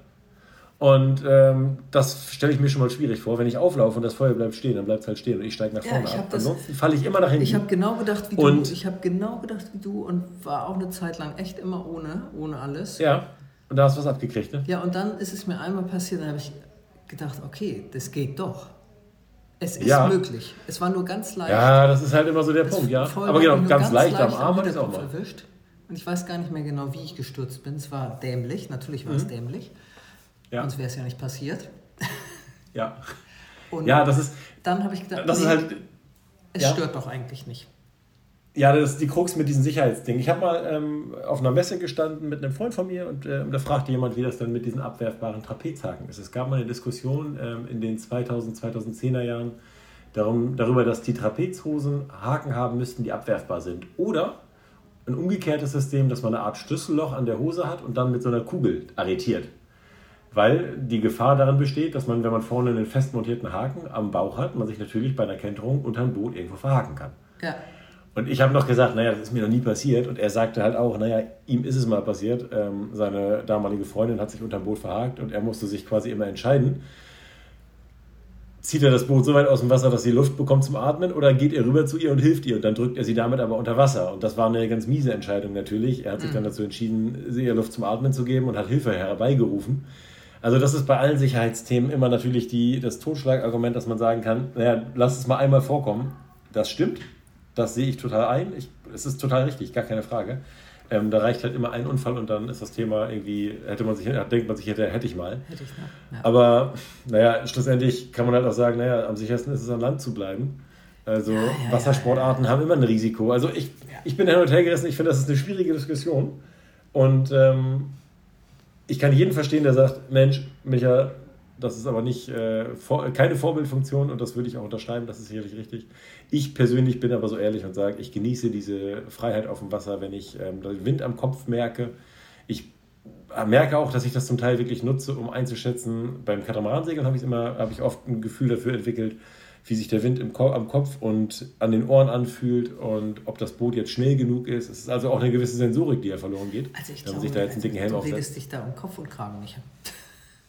Und ähm, das stelle ich mir schon mal schwierig vor. Wenn ich auflaufe und das Feuer bleibt stehen, dann bleibt es halt stehen und ich steige nach vorne ja, ab. Das, Ansonsten falle ich immer nach hinten. Ich habe genau gedacht wie und, du. Ich habe genau gedacht wie du und war auch eine Zeit lang echt immer ohne, ohne alles. Ja. Und da hast du was abgekriegt, ne? Ja, und dann ist es mir einmal passiert, dann habe ich gedacht, okay, das geht doch. Es ist ja. möglich. Es war nur ganz leicht. Ja, das ist halt immer so der das Punkt, ja. Aber genau, ganz, ganz leicht, leicht, am Arm hat es auch mal. Erwischt. Und ich weiß gar nicht mehr genau, wie ich gestürzt bin. Es war dämlich, natürlich war mhm. es dämlich. Ja. Sonst wäre es ja nicht passiert. *laughs* Ja. Und ja, das ist. Dann habe ich gedacht, das nee, ist halt, es ja. stört doch eigentlich nicht. Ja, das ist die Krux mit diesen Sicherheitsdingen. Ich habe mal ähm, auf einer Messe gestanden mit einem Freund von mir und äh, da fragte jemand, wie das dann mit diesen abwerfbaren Trapezhaken ist. Es gab mal eine Diskussion ähm, in den 2000, 2010er Jahren darum, darüber, dass die Trapezhosen Haken haben müssten, die abwerfbar sind. Oder ein umgekehrtes System, dass man eine Art Schlüsselloch an der Hose hat und dann mit so einer Kugel arretiert weil die Gefahr darin besteht, dass man, wenn man vorne einen fest montierten Haken am Bauch hat, man sich natürlich bei einer Kenterung unter ein Boot irgendwo verhaken kann. Ja. Und ich habe noch gesagt, naja, das ist mir noch nie passiert. Und er sagte halt auch, naja, ihm ist es mal passiert. Ähm, seine damalige Freundin hat sich unter ein Boot verhakt und er musste sich quasi immer entscheiden. Zieht er das Boot so weit aus dem Wasser, dass sie Luft bekommt zum Atmen oder geht er rüber zu ihr und hilft ihr und dann drückt er sie damit aber unter Wasser. Und das war eine ganz miese Entscheidung natürlich. Er hat sich mhm. dann dazu entschieden, ihr Luft zum Atmen zu geben und hat Hilfe herbeigerufen. Also das ist bei allen Sicherheitsthemen immer natürlich die, das Totschlagargument, dass man sagen kann, naja, lass es mal einmal vorkommen. Das stimmt, das sehe ich total ein. Ich, es ist total richtig, gar keine Frage. Ähm, da reicht halt immer ein Unfall und dann ist das Thema irgendwie, hätte man sich, denkt man sich, hätte, hätte ich mal. Hätte ich mal. Ja. Aber naja, schlussendlich kann man halt auch sagen, naja, am sichersten ist es an Land zu bleiben. Also ja, ja, Wassersportarten haben immer ein Risiko. Also ich, ich bin hin und her gerissen, ich finde, das ist eine schwierige Diskussion. Und ähm, ich kann jeden verstehen, der sagt, Mensch, Micha, das ist aber nicht äh, vor, keine Vorbildfunktion und das würde ich auch unterschreiben, das ist sicherlich richtig. Ich persönlich bin aber so ehrlich und sage, ich genieße diese Freiheit auf dem Wasser, wenn ich ähm, den Wind am Kopf merke. Ich merke auch, dass ich das zum Teil wirklich nutze, um einzuschätzen. Beim Katamaransegeln habe ich immer, habe ich oft ein Gefühl dafür entwickelt, wie sich der Wind im Ko am Kopf und an den Ohren anfühlt und ob das Boot jetzt schnell genug ist. Es ist also auch eine gewisse Sensorik, die ja verloren geht, also ich man sich da jetzt einen dicken Helm du aufsetzt. Redest dich da um Kopf und Kragen nicht.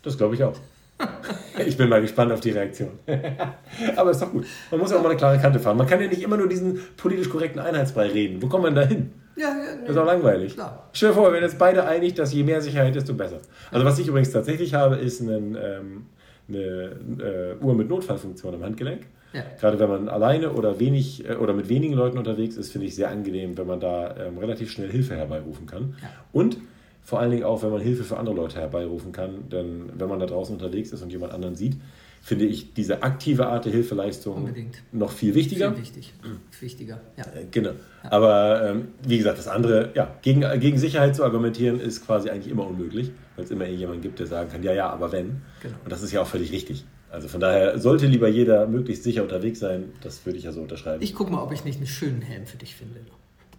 Das glaube ich auch. *laughs* ich bin mal gespannt auf die Reaktion. *laughs* Aber ist doch gut. Man muss ja auch mal eine klare Kante fahren. Man kann ja nicht immer nur diesen politisch korrekten Einheitsbrei reden. Wo kommt man da hin? Ja, ja, nee. Das ist auch langweilig. Klar. Stell dir vor, wir werden jetzt beide einig, dass je mehr Sicherheit, desto besser. Also was ich übrigens tatsächlich habe, ist einen ähm, eine äh, Uhr mit Notfallfunktion am Handgelenk. Ja. Gerade wenn man alleine oder wenig äh, oder mit wenigen Leuten unterwegs ist, finde ich sehr angenehm, wenn man da ähm, relativ schnell Hilfe herbeirufen kann. Ja. Und vor allen Dingen auch, wenn man Hilfe für andere Leute herbeirufen kann. Denn wenn man da draußen unterwegs ist und jemand anderen sieht, finde ich diese aktive Art der Hilfeleistung Unbedingt. noch viel wichtiger. Viel wichtig. wichtiger, ja. Äh, genau. Ja. Aber ähm, wie gesagt, das andere, ja, gegen, gegen Sicherheit zu argumentieren, ist quasi eigentlich immer unmöglich, weil es immer jemanden gibt, der sagen kann, ja, ja, aber wenn. Genau. Und das ist ja auch völlig richtig. Also von daher sollte lieber jeder möglichst sicher unterwegs sein. Das würde ich ja so unterschreiben. Ich gucke mal, ob ich nicht einen schönen Helm für dich finde.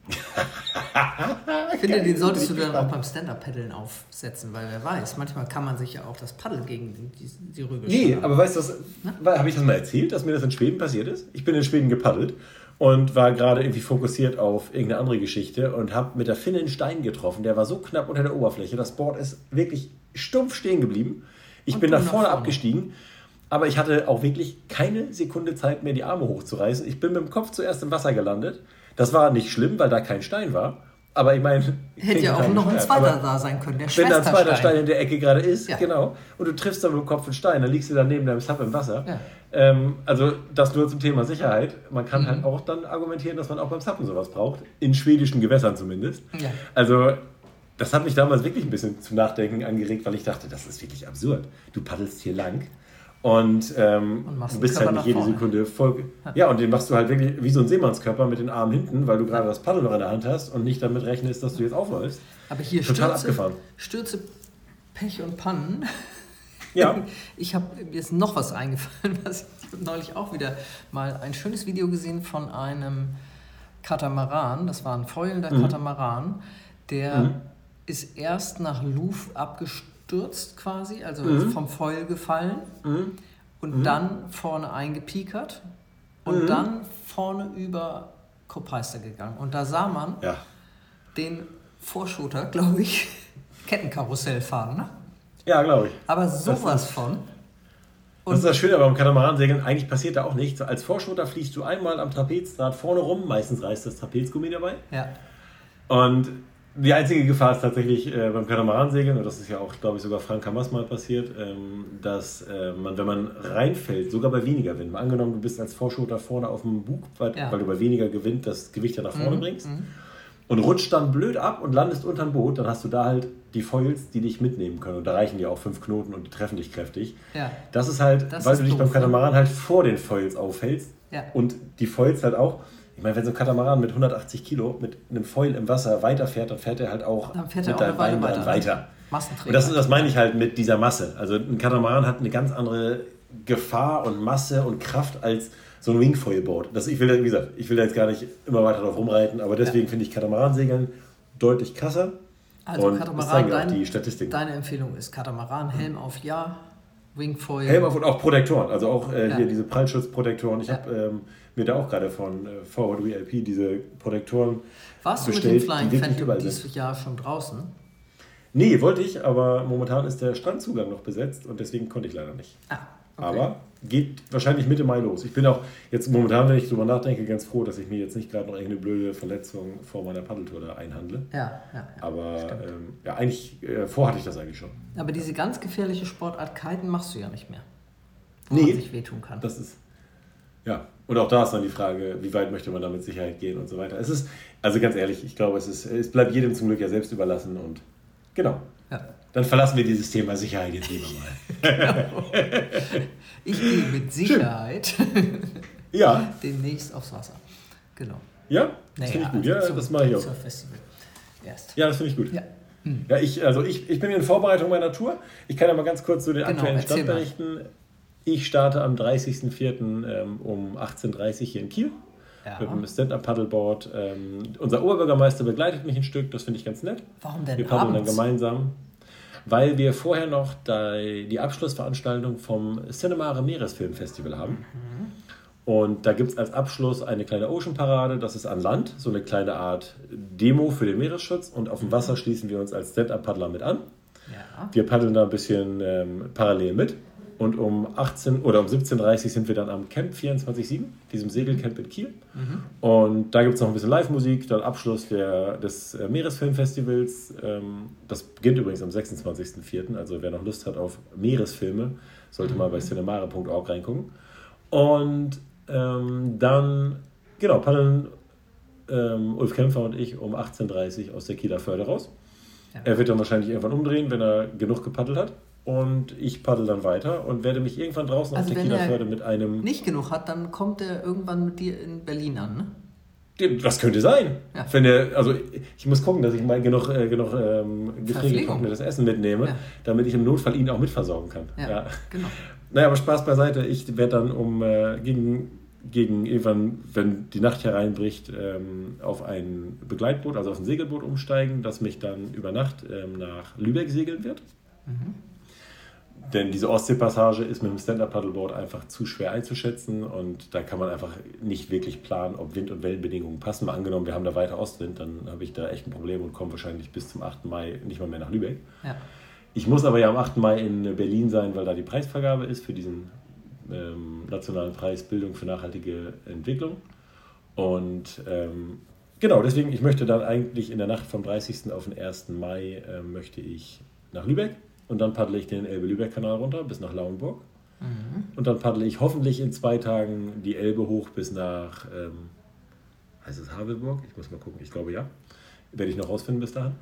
ich *laughs* finde, den solltest du dann auch beim Stand-Up-Paddeln aufsetzen, weil wer weiß, manchmal kann man sich ja auch das Paddel gegen die, die Rübe Nee, aber weißt du, habe ich das mal erzählt, dass mir das in Schweden passiert ist? Ich bin in Schweden gepaddelt und war gerade irgendwie fokussiert auf irgendeine andere Geschichte und habe mit der Finne einen Stein getroffen. Der war so knapp unter der Oberfläche. Das Board ist wirklich stumpf stehen geblieben. Ich und bin nach vorne, vorne abgestiegen, aber ich hatte auch wirklich keine Sekunde Zeit mehr, die Arme hochzureißen. Ich bin mit dem Kopf zuerst im Wasser gelandet. Das war nicht schlimm, weil da kein Stein war. Aber ich meine. Hätte ja auch noch ein zweiter da sein können, der Wenn da ein zweiter Stein in der Ecke gerade ist, ja. genau, und du triffst dann mit dem Kopf einen Stein, dann liegst du dann neben deinem Sub im Wasser. Ja. Ähm, also das nur zum Thema Sicherheit. Man kann mhm. halt auch dann argumentieren, dass man auch beim Sappen sowas braucht. In schwedischen Gewässern zumindest. Ja. Also das hat mich damals wirklich ein bisschen zum Nachdenken angeregt, weil ich dachte, das ist wirklich absurd. Du paddelst hier lang und, ähm, und du bist halt nicht jede Sekunde voll. Ja, und den machst du halt wirklich wie so ein Seemannskörper mit den Armen hinten, weil du gerade das Paddel noch in der Hand hast und nicht damit rechnest, dass du jetzt aufläufst. Aber hier Total Stürze, abgefahren. Stürze, Pech und Pannen. Ja. *laughs* Ich habe mir ist noch was eingefallen, *laughs* was ich neulich auch wieder mal ein schönes Video gesehen von einem Katamaran. Das war ein fäulender mhm. Katamaran, der mhm. ist erst nach Louvre abgestürzt abgestürzt quasi, also mhm. vom Foil gefallen mhm. und mhm. dann vorne eingepiekert und mhm. dann vorne über Kopeister gegangen. Und da sah man ja. den Vorshooter, glaube ich, *laughs* Kettenkarussell fahren. Ne? Ja, glaube ich. Aber sowas von. Und das ist das Schöne beim Katamaransegeln, eigentlich passiert da auch nichts. Als Vorschooter fliegst du einmal am Trapezdraht vorne rum, meistens reißt das Trapezgummi dabei. Ja. Und die einzige Gefahr ist tatsächlich äh, beim Katamaransegeln, und das ist ja auch, glaube ich, sogar Frank Hamas mal passiert, ähm, dass äh, man, wenn man reinfällt, sogar bei weniger Wind, angenommen, du bist als Vorschoter vorne auf dem Bug, weil, ja. weil, du bei weniger Gewinn das Gewicht ja nach vorne mhm. bringst, mhm. und rutscht dann blöd ab und landest unterm Boot, dann hast du da halt die Foils, die dich mitnehmen können. Und da reichen ja auch fünf Knoten und die treffen dich kräftig. Ja. Das ist halt, das weil ist du dich doof, beim Katamaran halt vor den Foils aufhältst ja. und die Foils halt auch ich meine, wenn so ein Katamaran mit 180 Kilo mit einem Foil im Wasser weiterfährt, dann fährt er halt auch dann fährt mit deinem Bein weiter. weiter. Und das, das meine ich halt mit dieser Masse. Also ein Katamaran hat eine ganz andere Gefahr und Masse und Kraft als so ein Wingfoilboard. Das, ich will, wie gesagt, ich will da jetzt gar nicht immer weiter drauf rumreiten, aber deswegen ja. finde ich Katamaransegeln deutlich krasser. Also und Katamaran, dein, die Statistik. deine Empfehlung ist Katamaran, Helm auf Ja, Wingfoil. Helm auf und auch Protektoren, also auch äh, ja. hier diese Prallschutzprotektoren. Ich ja. habe ähm, mir da auch gerade von äh, Forward VIP diese Protektoren Warst bestellt, du mit dem Flying Phantom dieses Jahr schon draußen? Nee, wollte ich, aber momentan ist der Strandzugang noch besetzt und deswegen konnte ich leider nicht. Ah, okay. Aber geht wahrscheinlich Mitte Mai los. Ich bin auch jetzt momentan, wenn ich drüber nachdenke, ganz froh, dass ich mir jetzt nicht gerade noch irgendeine blöde Verletzung vor meiner Paddeltour da einhandle. Ja, ja. ja aber ähm, ja, eigentlich, äh, vor hatte ich das eigentlich schon. Aber diese ganz gefährliche Sportart Kiten machst du ja nicht mehr. Wo nee, man sich wehtun kann. Das ist, ja, und auch da ist dann die Frage, wie weit möchte man da mit Sicherheit gehen und so weiter. Es ist, also ganz ehrlich, ich glaube, es, ist, es bleibt jedem zum Glück ja selbst überlassen und genau. Ja. Dann verlassen wir dieses Thema Sicherheit jetzt lieber mal. genau. Ich gehe mit Sicherheit *laughs* ja. demnächst aufs Wasser. Genau. Ja, das naja, finde ich gut. Also ja, das mache ich auch. Festival. Erst. Ja, das finde ich gut. Ja. Hm. Ja, ich, also ich, ich bin in Vorbereitung meiner Tour. Ich kann ja mal ganz kurz zu den genau, aktuellen Stand berichten. Ich starte am 30.04. Ähm, um 18.30 Uhr hier in Kiel. Ja. Mit dem Stand-Up-Paddleboard. Ähm, unser Oberbürgermeister begleitet mich ein Stück, das finde ich ganz nett. Warum denn? Wir paddeln dann gemeinsam. Weil wir vorher noch die Abschlussveranstaltung vom Cinemare Meeresfilmfestival haben. Mhm. Und da gibt es als Abschluss eine kleine Ocean-Parade, das ist an Land, so eine kleine Art Demo für den Meeresschutz. Und auf dem Wasser schließen wir uns als Stand-Up-Paddler mit an. Ja. Wir paddeln da ein bisschen ähm, parallel mit. Und um 18 oder um 17.30 Uhr sind wir dann am Camp 24-7, diesem Segelcamp in Kiel. Mhm. Und da gibt es noch ein bisschen Live-Musik, dann Abschluss der, des äh, Meeresfilmfestivals. Ähm, das beginnt übrigens am 26.04. Also wer noch Lust hat auf Meeresfilme, sollte mhm. mal bei cinemare.org reingucken. Und ähm, dann, genau, paddeln ähm, Ulf Kämpfer und ich um 18.30 Uhr aus der Kieler Förde raus. Ja. Er wird dann wahrscheinlich irgendwann umdrehen, wenn er genug gepaddelt hat und ich paddel dann weiter und werde mich irgendwann draußen also auf der Kieler mit einem. Nicht genug hat, dann kommt er irgendwann mit dir in Berlin an, ne? Das könnte sein. Ja. Wenn der, also ich muss gucken, dass ich mal genug, äh, genug ähm, gefriergetrocknetes Essen mitnehme, ja. damit ich im Notfall ihn auch mitversorgen kann. Ja, ja. genau. *laughs* Naja, aber Spaß beiseite. Ich werde dann um äh, gegen gegen irgendwann, wenn die Nacht hereinbricht, ähm, auf ein Begleitboot, also auf ein Segelboot umsteigen, das mich dann über Nacht ähm, nach Lübeck segeln wird. Mhm. Denn diese Ostseepassage ist mit dem Stand-Up-Paddleboard einfach zu schwer einzuschätzen und da kann man einfach nicht wirklich planen, ob Wind- und Wellenbedingungen passen. Mal angenommen, wir haben da weiter Ostwind, dann habe ich da echt ein Problem und komme wahrscheinlich bis zum 8. Mai nicht mal mehr nach Lübeck. Ja. Ich muss aber ja am 8. Mai in Berlin sein, weil da die Preisvergabe ist für diesen ähm, Nationalen Preis Bildung für nachhaltige Entwicklung. Und ähm, genau, deswegen, ich möchte dann eigentlich in der Nacht vom 30. auf den 1. Mai äh, möchte ich nach Lübeck und dann paddle ich den Elbe-Lübeck-Kanal runter bis nach Lauenburg. Mhm. Und dann paddle ich hoffentlich in zwei Tagen die Elbe hoch bis nach, ähm, heißt es Havelburg? Ich muss mal gucken, ich glaube ja. Werde ich noch rausfinden bis dahin.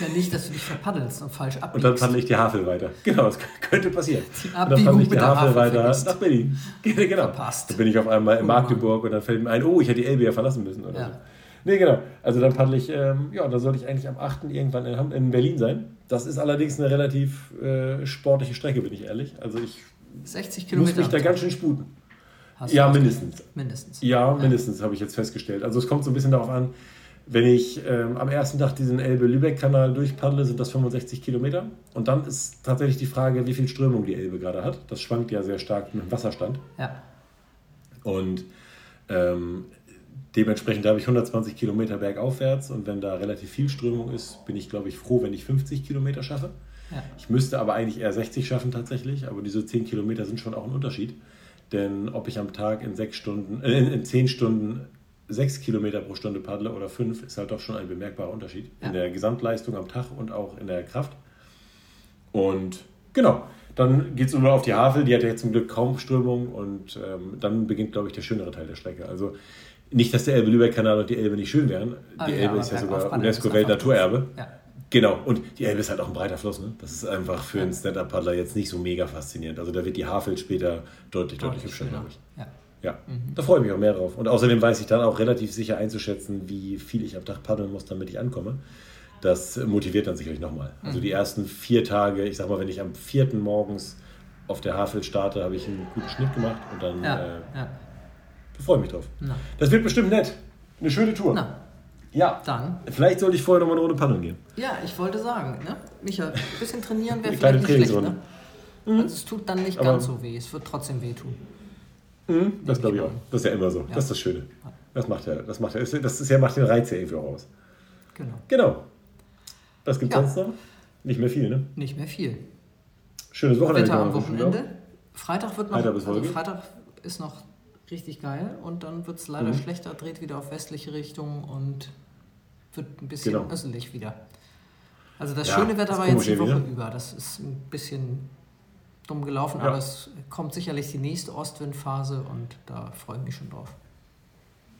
Ja, nicht, dass du dich verpaddelst und falsch abbiegst. Und dann paddle ich die Havel weiter. *laughs* Genau, das könnte passieren. Die und dann paddle ich die Havel weiter vergisst. nach Berlin. *laughs* genau. Verpasst. Dann bin ich auf einmal in Magdeburg und dann fällt mir ein, oh, ich hätte die Elbe ja verlassen müssen. Oder ja. so. Nee, genau. Also dann paddle ich, ähm, ja, da sollte ich eigentlich am 8. irgendwann in, in Berlin sein. Das ist allerdings eine relativ äh, sportliche Strecke, bin ich ehrlich. Also ich 60 Kilometer muss mich da ganz schön sputen. Hast ja, mindestens. Mindestens. Ja, mindestens, ja. habe ich jetzt festgestellt. Also es kommt so ein bisschen darauf an, wenn ich ähm, am ersten Tag diesen Elbe-Lübeck-Kanal durchpaddle, sind das 65 Kilometer. Und dann ist tatsächlich die Frage, wie viel Strömung die Elbe gerade hat. Das schwankt ja sehr stark mit dem Wasserstand. Ja. Und ähm, dementsprechend habe ich 120 Kilometer bergaufwärts. Und wenn da relativ viel Strömung ist, bin ich, glaube ich, froh, wenn ich 50 Kilometer schaffe. Ja. Ich müsste aber eigentlich eher 60 schaffen tatsächlich. Aber diese 10 Kilometer sind schon auch ein Unterschied. Denn ob ich am Tag in sechs Stunden, äh, in 10 Stunden sechs Kilometer pro Stunde paddle oder fünf, ist halt doch schon ein bemerkbarer Unterschied ja. in der Gesamtleistung am Tag und auch in der Kraft. Und genau, dann geht es nur auf die Havel, die hat ja zum Glück kaum Strömung und ähm, dann beginnt, glaube ich, der schönere Teil der Strecke. Also nicht, dass der Elbe-Lübeck-Kanal und die Elbe nicht schön wären. Die ah, Elbe ja, ist ja sogar UNESCO-Weltnaturerbe. Ja. Genau, und die Elbe ist halt auch ein breiter Fluss. Ne? Das ist einfach für einen Stand-Up-Paddler jetzt nicht so mega faszinierend. Also da wird die Havel später deutlich, deutlich, hübscher, glaube ich. Ja. Ja, mhm. da freue ich mich auch mehr drauf. Und außerdem weiß ich dann auch relativ sicher einzuschätzen, wie viel ich am Tag paddeln muss, damit ich ankomme. Das motiviert dann sicherlich nochmal. Also mhm. Also die ersten vier Tage, ich sag mal, wenn ich am vierten morgens auf der Havel starte, habe ich einen guten Schnitt gemacht und dann ja, äh, ja. Freue ich mich drauf. Na. Das wird bestimmt nett. Eine schöne Tour. Na. Ja. Dann. Vielleicht sollte ich vorher nochmal eine Runde paddeln gehen. Ja, ich wollte sagen, ne? Micha, ein bisschen trainieren wäre *laughs* vielleicht nicht schlecht. Ne? Mhm. Also es tut dann nicht Aber ganz so weh. Es wird trotzdem wehtun. Mhm, das glaube ich auch. Das ist ja immer so. Ja. Das ist das Schöne. Das macht ja, das macht ja, das ist ja, macht den Reiz ja irgendwie auch aus. Genau. Genau. Was gibt es ja. sonst noch? Nicht mehr viel, ne? Nicht mehr viel. Schönes Wochenende. Wetter am Wochenende. Freitag wird noch. Freitag, also Freitag ist noch richtig geil und dann wird es leider mhm. schlechter, dreht wieder auf westliche Richtung und wird ein bisschen genau. östlich wieder. Also das ja, schöne Wetter war jetzt die Woche wieder. über. Das ist ein bisschen dumm gelaufen, ja. aber es kommt sicherlich die nächste Ostwindphase und da freue ich mich schon drauf.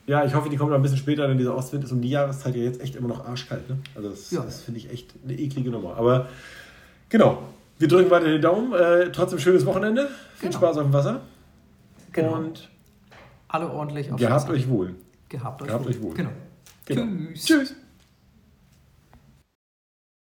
Ja, ich hoffe, die kommt noch ein bisschen später, denn dieser Ostwind ist um die Jahreszeit ja jetzt echt immer noch arschkalt. Ne? Also das, ja. das finde ich echt eine eklige Nummer. Aber genau, wir drücken weiter den Daumen. Äh, trotzdem schönes Wochenende. Viel genau. Spaß auf dem Wasser. Genau. Und alle ordentlich auf Gehabt euch wohl. Gehabt euch Gehabt wohl. Euch wohl. Genau. genau. Tschüss. Tschüss.